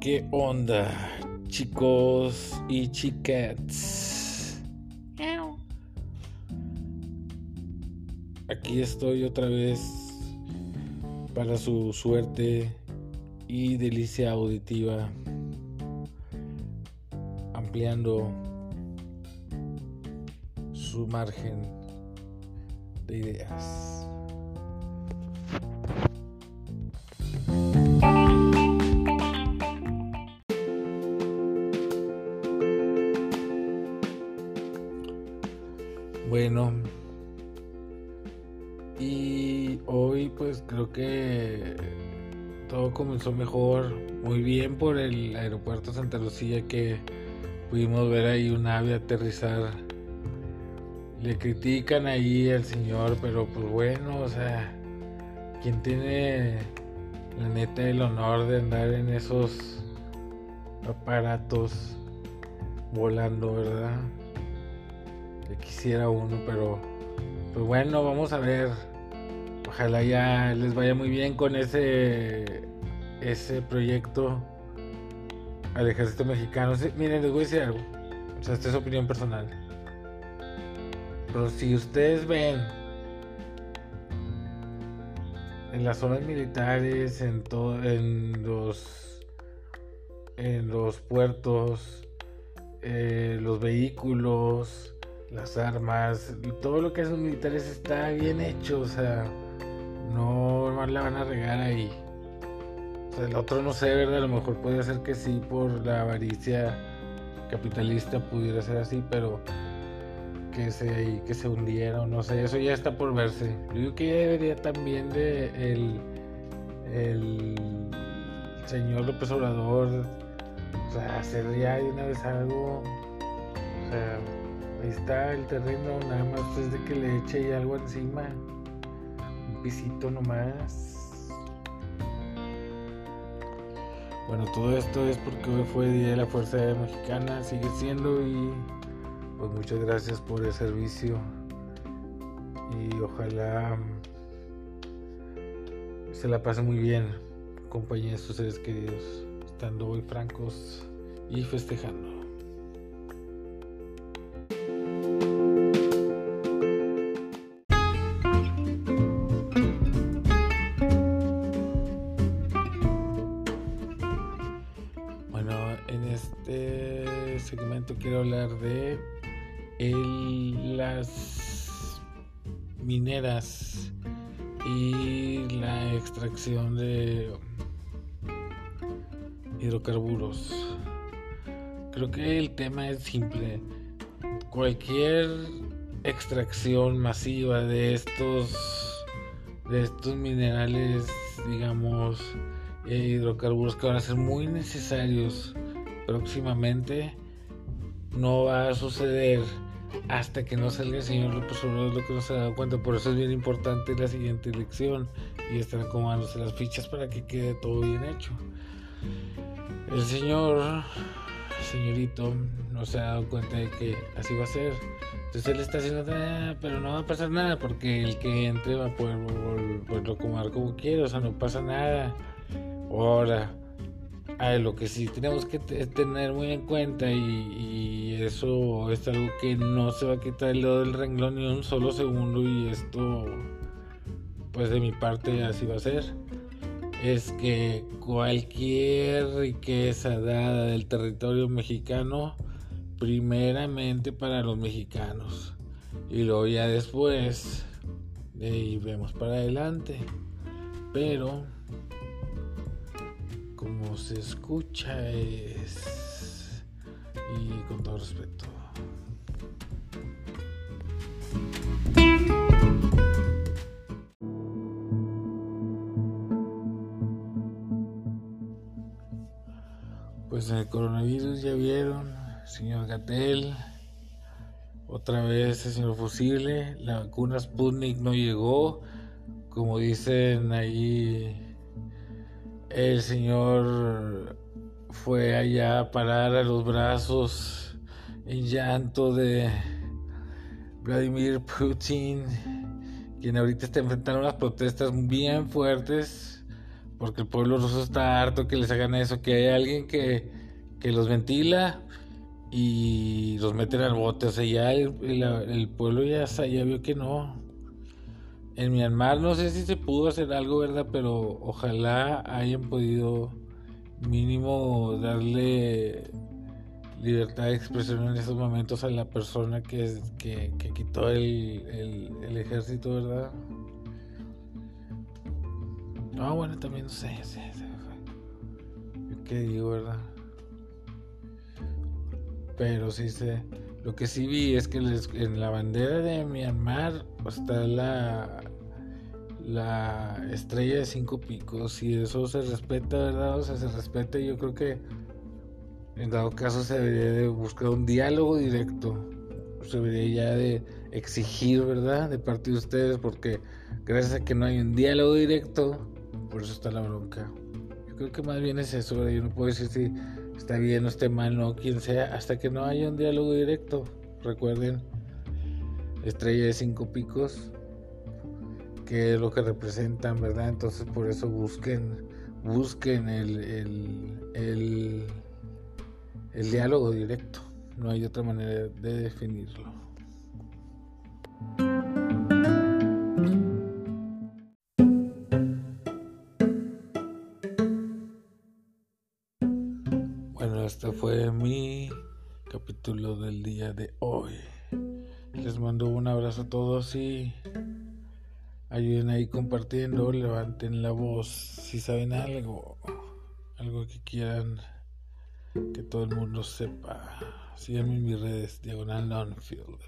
¿Qué onda, chicos y chiquets? Aquí estoy otra vez para su suerte y delicia auditiva, ampliando su margen de ideas. Bueno, y hoy pues creo que todo comenzó mejor, muy bien por el aeropuerto Santa Lucía que pudimos ver ahí un ave aterrizar. Le critican ahí al señor, pero pues bueno, o sea, quien tiene la neta el honor de andar en esos aparatos volando, ¿verdad? Quisiera uno, pero pues bueno, vamos a ver. Ojalá ya les vaya muy bien con ese ese proyecto al ejército mexicano. miren, les voy a decir algo. O sea, esta es opinión personal. Pero si ustedes ven en las zonas militares, en todo, en los en los puertos, eh, los vehículos, las armas, todo lo que hacen los militares está bien hecho, o sea, no más la van a regar ahí. O sea, el otro no sé, ¿verdad? A lo mejor puede ser que sí por la avaricia capitalista pudiera ser así, pero que se, que se hundiera o no sé, eso ya está por verse. Yo creo que ya debería también de el, el señor López Obrador, o sea, hacer ya de una vez algo, o sea, Ahí está el terreno, nada más es de que le eche algo encima. Un pisito nomás. Bueno, todo esto es porque hoy fue Día de la Fuerza Mexicana, sigue siendo y pues muchas gracias por el servicio y ojalá se la pase muy bien compañía de sus seres queridos, estando hoy francos y festejando. Segmento quiero hablar de las mineras y la extracción de hidrocarburos. Creo que el tema es simple. Cualquier extracción masiva de estos de estos minerales, digamos, hidrocarburos que van a ser muy necesarios próximamente no va a suceder hasta que no salga el señor López Obrador, lo que no se ha dado cuenta. Por eso es bien importante la siguiente elección y están acomodándose las fichas para que quede todo bien hecho. El señor, señorito, no se ha dado cuenta de que así va a ser. Entonces él está haciendo nada, pero no va a pasar nada porque el que entre va a poder volverlo acomodar como quiera, o sea, no pasa nada. Ahora lo que sí tenemos que tener muy en cuenta y, eso es algo que no se va a quitar el dedo del renglón ni un solo segundo y esto pues de mi parte así va a ser. Es que cualquier riqueza dada del territorio mexicano primeramente para los mexicanos y luego ya después y vemos para adelante. Pero como se escucha es y con todo respeto. Pues el coronavirus ya vieron, señor Gatel, otra vez el señor Fusible, la vacuna Sputnik no llegó, como dicen ahí el señor fue allá a parar a los brazos en llanto de Vladimir Putin, quien ahorita está enfrentando unas protestas bien fuertes porque el pueblo ruso está harto que les hagan eso, que hay alguien que, que los ventila y los meten al bote. O sea, ya el, pueblo ya, ya vio que no. En Myanmar no sé si se pudo hacer algo, ¿verdad? Pero ojalá hayan podido mínimo darle libertad de expresión en esos momentos a la persona que, que, quitó el, el, ejército, ¿verdad? No, bueno, también no sé, sé, ¿Qué digo, verdad? Pero sí sé. Lo que sí vi es que en la bandera de Myanmar está la, la estrella de cinco picos y eso se respeta, ¿verdad? O sea, se respeta yo creo que en dado caso se debería de buscar un diálogo directo. Se debería ya de exigir, ¿verdad? De parte de ustedes porque gracias a que no hay un diálogo directo, por eso está la bronca. Yo creo que más bien es eso, yo no puedo decir si está bien o esté mal, no, quien sea, hasta que no haya un diálogo directo. Recuerden, estrella de cinco picos, que es lo que representan, ¿verdad? Entonces por eso busquen, busquen el, el, el, el diálogo directo. No hay otra manera de definirlo. Este fue mi capítulo del día de hoy. Les mando un abrazo a todos y ayuden ahí compartiendo, levanten la voz si saben algo, algo que quieran que todo el mundo sepa. Síganme en mis redes, Diagonal Nonfield.